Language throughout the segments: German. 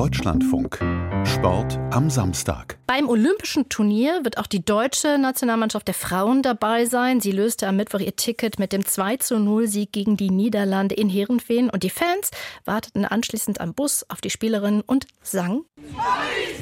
Deutschlandfunk. Sport am Samstag. Beim Olympischen Turnier wird auch die deutsche Nationalmannschaft der Frauen dabei sein. Sie löste am Mittwoch ihr Ticket mit dem 2 zu 0 Sieg gegen die Niederlande in Herenfeen und die Fans warteten anschließend am Bus auf die Spielerinnen und sangen. Paris,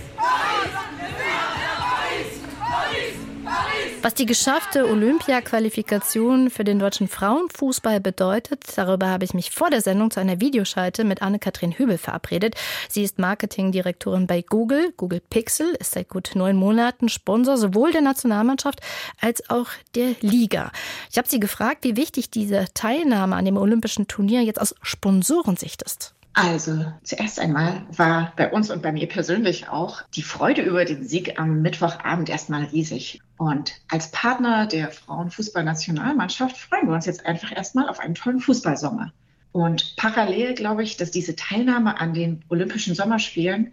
was die geschaffte Olympia-Qualifikation für den deutschen Frauenfußball bedeutet, darüber habe ich mich vor der Sendung zu einer Videoschalte mit Anne-Kathrin Hübel verabredet. Sie ist Marketingdirektorin bei Google. Google Pixel ist seit gut neun Monaten Sponsor sowohl der Nationalmannschaft als auch der Liga. Ich habe sie gefragt, wie wichtig diese Teilnahme an dem Olympischen Turnier jetzt aus Sponsorensicht ist. Also zuerst einmal war bei uns und bei mir persönlich auch die Freude über den Sieg am Mittwochabend erstmal riesig. Und als Partner der Frauenfußballnationalmannschaft freuen wir uns jetzt einfach erstmal auf einen tollen Fußballsommer. Und parallel glaube ich, dass diese Teilnahme an den Olympischen Sommerspielen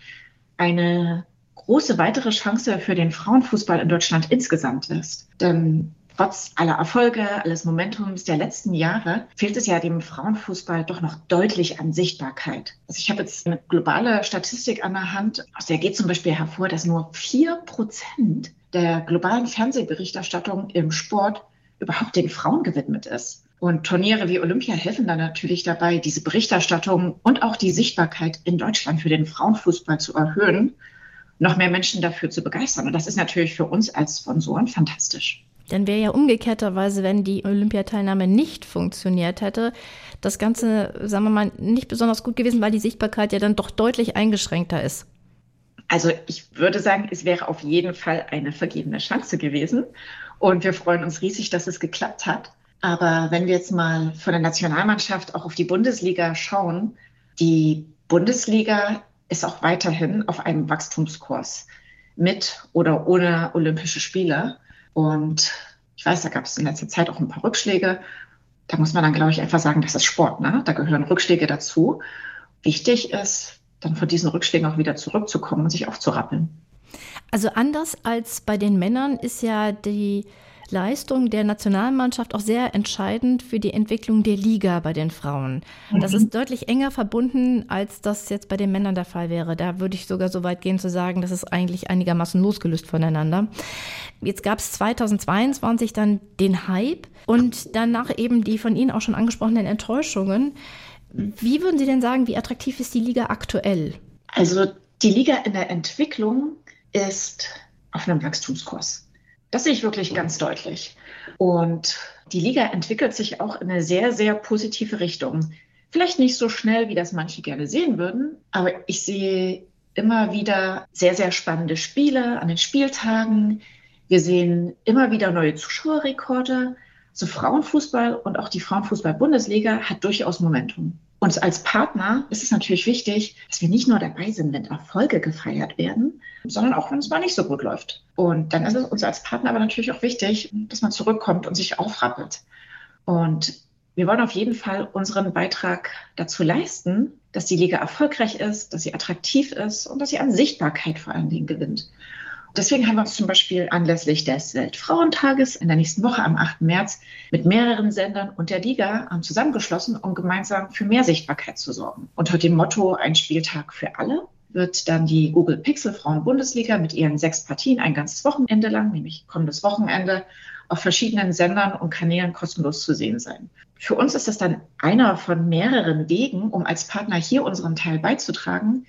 eine große weitere Chance für den Frauenfußball in Deutschland insgesamt ist. Denn Trotz aller Erfolge, alles Momentums der letzten Jahre fehlt es ja dem Frauenfußball doch noch deutlich an Sichtbarkeit. Also ich habe jetzt eine globale Statistik an der Hand, aus der geht zum Beispiel hervor, dass nur vier Prozent der globalen Fernsehberichterstattung im Sport überhaupt den Frauen gewidmet ist. Und Turniere wie Olympia helfen dann natürlich dabei, diese Berichterstattung und auch die Sichtbarkeit in Deutschland für den Frauenfußball zu erhöhen, noch mehr Menschen dafür zu begeistern. Und das ist natürlich für uns als Sponsoren fantastisch. Dann wäre ja umgekehrterweise, wenn die Olympiateilnahme nicht funktioniert hätte, das Ganze, sagen wir mal, nicht besonders gut gewesen, weil die Sichtbarkeit ja dann doch deutlich eingeschränkter ist. Also ich würde sagen, es wäre auf jeden Fall eine vergebene Chance gewesen. Und wir freuen uns riesig, dass es geklappt hat. Aber wenn wir jetzt mal von der Nationalmannschaft auch auf die Bundesliga schauen, die Bundesliga ist auch weiterhin auf einem Wachstumskurs mit oder ohne Olympische Spiele. Und ich weiß, da gab es in letzter Zeit auch ein paar Rückschläge. Da muss man dann, glaube ich, einfach sagen, das ist Sport. Ne? Da gehören Rückschläge dazu. Wichtig ist, dann von diesen Rückschlägen auch wieder zurückzukommen und sich aufzurappeln. Also anders als bei den Männern ist ja die Leistung der Nationalmannschaft auch sehr entscheidend für die Entwicklung der Liga bei den Frauen. Das mhm. ist deutlich enger verbunden, als das jetzt bei den Männern der Fall wäre. Da würde ich sogar so weit gehen zu sagen, das ist eigentlich einigermaßen losgelöst voneinander. Jetzt gab es 2022 dann den Hype und danach eben die von Ihnen auch schon angesprochenen Enttäuschungen. Wie würden Sie denn sagen, wie attraktiv ist die Liga aktuell? Also die Liga in der Entwicklung ist auf einem Wachstumskurs. Das sehe ich wirklich ganz deutlich. Und die Liga entwickelt sich auch in eine sehr, sehr positive Richtung. Vielleicht nicht so schnell, wie das manche gerne sehen würden, aber ich sehe immer wieder sehr, sehr spannende Spiele an den Spieltagen. Wir sehen immer wieder neue Zuschauerrekorde. So Frauenfußball und auch die Frauenfußball-Bundesliga hat durchaus Momentum. Und als Partner ist es natürlich wichtig, dass wir nicht nur dabei sind, wenn Erfolge gefeiert werden, sondern auch, wenn es mal nicht so gut läuft. Und dann ist es uns als Partner aber natürlich auch wichtig, dass man zurückkommt und sich aufrappelt. Und wir wollen auf jeden Fall unseren Beitrag dazu leisten, dass die Liga erfolgreich ist, dass sie attraktiv ist und dass sie an Sichtbarkeit vor allen Dingen gewinnt. Deswegen haben wir uns zum Beispiel anlässlich des Weltfrauentages in der nächsten Woche am 8. März mit mehreren Sendern und der Liga zusammengeschlossen, um gemeinsam für mehr Sichtbarkeit zu sorgen. Unter dem Motto Ein Spieltag für alle wird dann die Google Pixel Frauen Bundesliga mit ihren sechs Partien ein ganzes Wochenende lang, nämlich kommendes Wochenende, auf verschiedenen Sendern und Kanälen kostenlos zu sehen sein. Für uns ist das dann einer von mehreren Wegen, um als Partner hier unseren Teil beizutragen,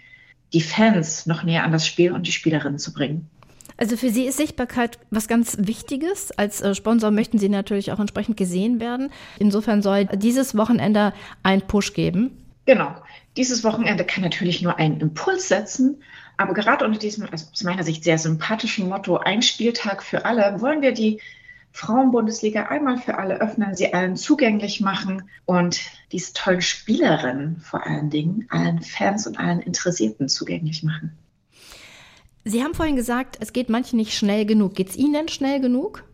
die Fans noch näher an das Spiel und die Spielerinnen zu bringen. Also für Sie ist Sichtbarkeit was ganz Wichtiges. Als äh, Sponsor möchten Sie natürlich auch entsprechend gesehen werden. Insofern soll dieses Wochenende ein Push geben. Genau. Dieses Wochenende kann natürlich nur einen Impuls setzen. Aber gerade unter diesem, also aus meiner Sicht sehr sympathischen Motto, ein Spieltag für alle, wollen wir die Frauenbundesliga einmal für alle öffnen, sie allen zugänglich machen und diese tollen Spielerinnen vor allen Dingen allen Fans und allen Interessierten zugänglich machen. Sie haben vorhin gesagt, es geht manchen nicht schnell genug. Geht es Ihnen denn schnell genug?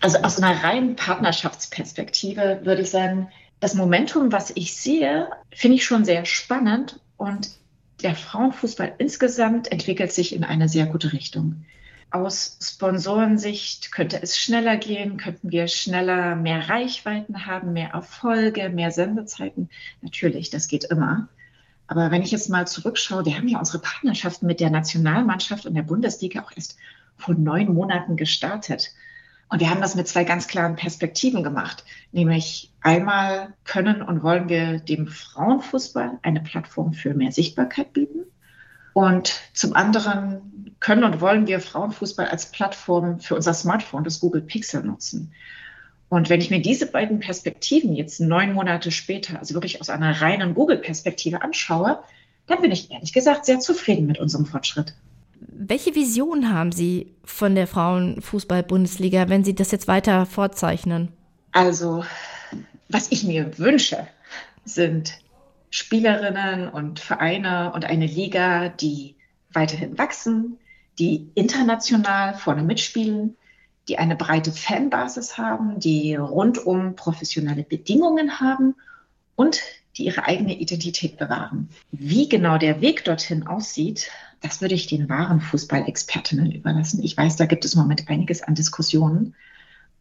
Also aus einer reinen Partnerschaftsperspektive würde ich sagen, das Momentum, was ich sehe, finde ich schon sehr spannend und der Frauenfußball insgesamt entwickelt sich in eine sehr gute Richtung. Aus Sponsorensicht könnte es schneller gehen, könnten wir schneller mehr Reichweiten haben, mehr Erfolge, mehr Sendezeiten. Natürlich, das geht immer. Aber wenn ich jetzt mal zurückschaue, wir haben ja unsere Partnerschaften mit der Nationalmannschaft und der Bundesliga auch erst vor neun Monaten gestartet. Und wir haben das mit zwei ganz klaren Perspektiven gemacht. Nämlich einmal können und wollen wir dem Frauenfußball eine Plattform für mehr Sichtbarkeit bieten. Und zum anderen können und wollen wir Frauenfußball als Plattform für unser Smartphone, das Google Pixel, nutzen. Und wenn ich mir diese beiden Perspektiven jetzt neun Monate später, also wirklich aus einer reinen Google-Perspektive anschaue, dann bin ich ehrlich gesagt sehr zufrieden mit unserem Fortschritt. Welche Vision haben Sie von der Frauenfußball-Bundesliga, wenn Sie das jetzt weiter vorzeichnen? Also, was ich mir wünsche, sind Spielerinnen und Vereine und eine Liga, die weiterhin wachsen, die international vorne mitspielen, die eine breite Fanbasis haben, die rundum professionelle Bedingungen haben und die ihre eigene Identität bewahren. Wie genau der Weg dorthin aussieht, das würde ich den wahren Fußballexpertinnen überlassen. Ich weiß, da gibt es im Moment einiges an Diskussionen.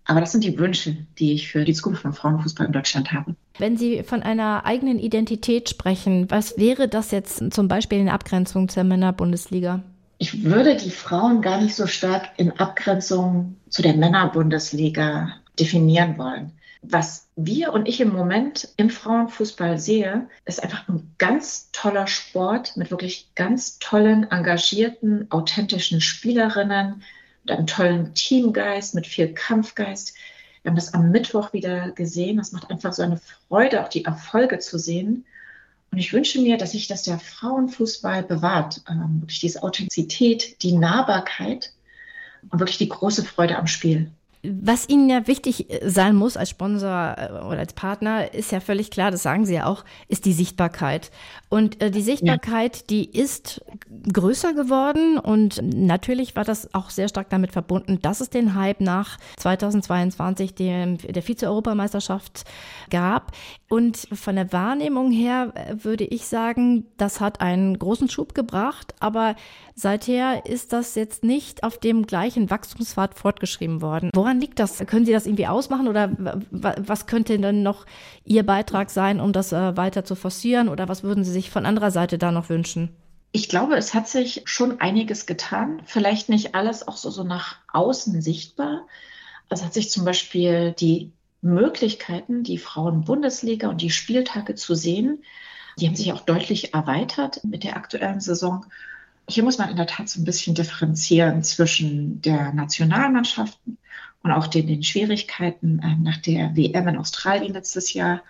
Aber das sind die Wünsche, die ich für die Zukunft von Frauenfußball in Deutschland habe. Wenn Sie von einer eigenen Identität sprechen, was wäre das jetzt zum Beispiel in Abgrenzung zur Männerbundesliga? Ich würde die Frauen gar nicht so stark in Abgrenzung zu der Männerbundesliga definieren wollen was wir und ich im Moment im Frauenfußball sehe, ist einfach ein ganz toller Sport mit wirklich ganz tollen, engagierten, authentischen Spielerinnen, mit einem tollen Teamgeist, mit viel Kampfgeist. Wir haben das am Mittwoch wieder gesehen. Es macht einfach so eine Freude, auch die Erfolge zu sehen. Und ich wünsche mir, dass sich das der Frauenfußball bewahrt. Ähm, wirklich diese Authentizität, die Nahbarkeit und wirklich die große Freude am Spiel. Was Ihnen ja wichtig äh, sein muss als Sponsor äh, oder als Partner, ist ja völlig klar, das sagen Sie ja auch, ist die Sichtbarkeit. Und äh, die Sichtbarkeit, ja. die ist größer geworden und natürlich war das auch sehr stark damit verbunden, dass es den Hype nach 2022 dem, der Vize-Europameisterschaft gab. Und von der Wahrnehmung her würde ich sagen, das hat einen großen Schub gebracht, aber seither ist das jetzt nicht auf dem gleichen Wachstumspfad fortgeschrieben worden. Woran woran liegt das? Können Sie das irgendwie ausmachen oder was könnte denn noch Ihr Beitrag sein, um das äh, weiter zu forcieren oder was würden Sie sich von anderer Seite da noch wünschen? Ich glaube, es hat sich schon einiges getan. Vielleicht nicht alles auch so, so nach außen sichtbar. Es hat sich zum Beispiel die Möglichkeiten, die Frauen-Bundesliga und die Spieltage zu sehen, die haben sich auch deutlich erweitert mit der aktuellen Saison. Hier muss man in der Tat so ein bisschen differenzieren zwischen der Nationalmannschaften und auch den, den Schwierigkeiten äh, nach der WM in Australien letztes Jahr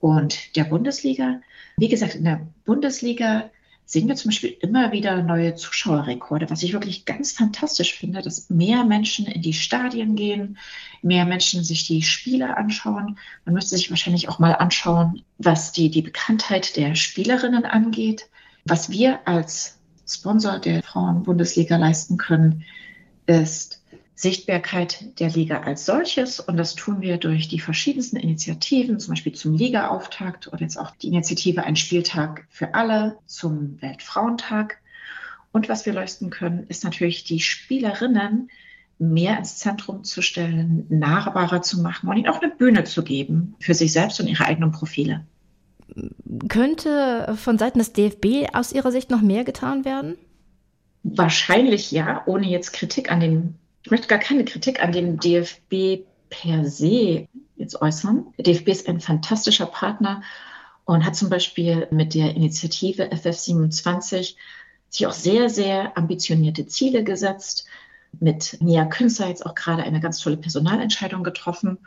und der Bundesliga. Wie gesagt, in der Bundesliga sehen wir zum Beispiel immer wieder neue Zuschauerrekorde, was ich wirklich ganz fantastisch finde, dass mehr Menschen in die Stadien gehen, mehr Menschen sich die Spiele anschauen. Man müsste sich wahrscheinlich auch mal anschauen, was die, die Bekanntheit der Spielerinnen angeht. Was wir als Sponsor der Frauen-Bundesliga leisten können, ist Sichtbarkeit der Liga als solches. Und das tun wir durch die verschiedensten Initiativen, zum Beispiel zum Ligaauftakt oder jetzt auch die Initiative Ein Spieltag für alle zum Weltfrauentag. Und was wir leisten können, ist natürlich die Spielerinnen mehr ins Zentrum zu stellen, nahbarer zu machen und ihnen auch eine Bühne zu geben für sich selbst und ihre eigenen Profile. Könnte von Seiten des DFB aus Ihrer Sicht noch mehr getan werden? Wahrscheinlich ja, ohne jetzt Kritik an den ich möchte gar keine Kritik an dem DFB per se jetzt äußern. Der DFB ist ein fantastischer Partner und hat zum Beispiel mit der Initiative FF27 sich auch sehr, sehr ambitionierte Ziele gesetzt. Mit Nia Künzer jetzt auch gerade eine ganz tolle Personalentscheidung getroffen.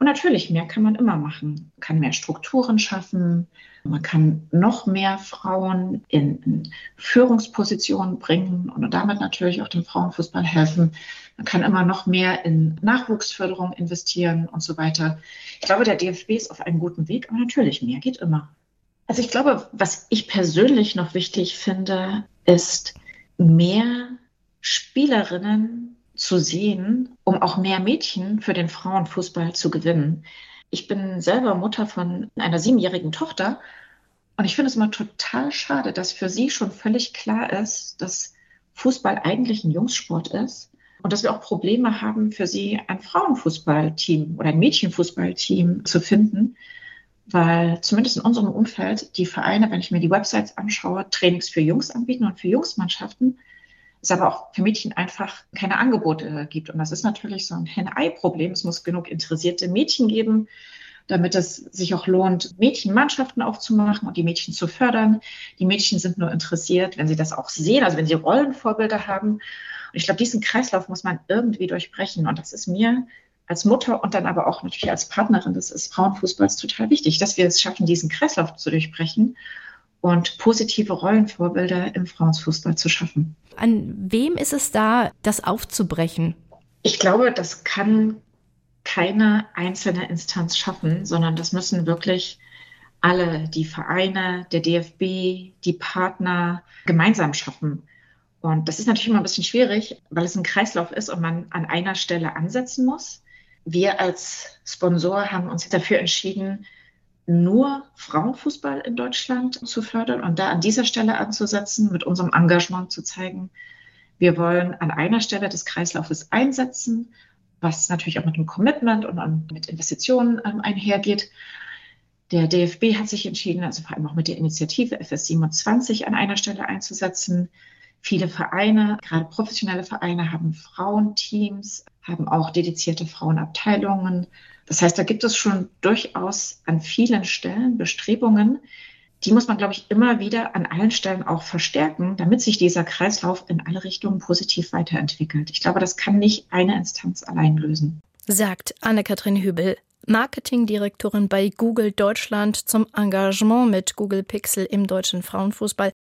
Und natürlich, mehr kann man immer machen. Man kann mehr Strukturen schaffen. Man kann noch mehr Frauen in, in Führungspositionen bringen und damit natürlich auch dem Frauenfußball helfen. Man kann immer noch mehr in Nachwuchsförderung investieren und so weiter. Ich glaube, der DFB ist auf einem guten Weg, aber natürlich, mehr geht immer. Also ich glaube, was ich persönlich noch wichtig finde, ist mehr Spielerinnen zu sehen, um auch mehr Mädchen für den Frauenfußball zu gewinnen. Ich bin selber Mutter von einer siebenjährigen Tochter und ich finde es immer total schade, dass für sie schon völlig klar ist, dass Fußball eigentlich ein Jungssport ist und dass wir auch Probleme haben, für sie ein Frauenfußballteam oder ein Mädchenfußballteam zu finden, weil zumindest in unserem Umfeld die Vereine, wenn ich mir die Websites anschaue, Trainings für Jungs anbieten und für Jungsmannschaften, es aber auch für Mädchen einfach keine Angebote gibt. Und das ist natürlich so ein Henne-Ei-Problem. Es muss genug interessierte Mädchen geben, damit es sich auch lohnt, Mädchenmannschaften aufzumachen und die Mädchen zu fördern. Die Mädchen sind nur interessiert, wenn sie das auch sehen, also wenn sie Rollenvorbilder haben. Und ich glaube, diesen Kreislauf muss man irgendwie durchbrechen. Und das ist mir als Mutter und dann aber auch natürlich als Partnerin des Frauenfußballs total wichtig, dass wir es schaffen, diesen Kreislauf zu durchbrechen und positive Rollenvorbilder im Frauenfußball zu schaffen. An wem ist es da, das aufzubrechen? Ich glaube, das kann keine einzelne Instanz schaffen, sondern das müssen wirklich alle, die Vereine, der DFB, die Partner gemeinsam schaffen. Und das ist natürlich immer ein bisschen schwierig, weil es ein Kreislauf ist und man an einer Stelle ansetzen muss. Wir als Sponsor haben uns dafür entschieden, nur Frauenfußball in Deutschland zu fördern und da an dieser Stelle anzusetzen, mit unserem Engagement zu zeigen, wir wollen an einer Stelle des Kreislaufes einsetzen, was natürlich auch mit einem Commitment und mit Investitionen ähm, einhergeht. Der DFB hat sich entschieden, also vor allem auch mit der Initiative FS27 an einer Stelle einzusetzen. Viele Vereine, gerade professionelle Vereine, haben Frauenteams, haben auch dedizierte Frauenabteilungen. Das heißt, da gibt es schon durchaus an vielen Stellen Bestrebungen, die muss man, glaube ich, immer wieder an allen Stellen auch verstärken, damit sich dieser Kreislauf in alle Richtungen positiv weiterentwickelt. Ich glaube, das kann nicht eine Instanz allein lösen. Sagt Anne-Kathrin Hübel, Marketingdirektorin bei Google Deutschland zum Engagement mit Google Pixel im deutschen Frauenfußball.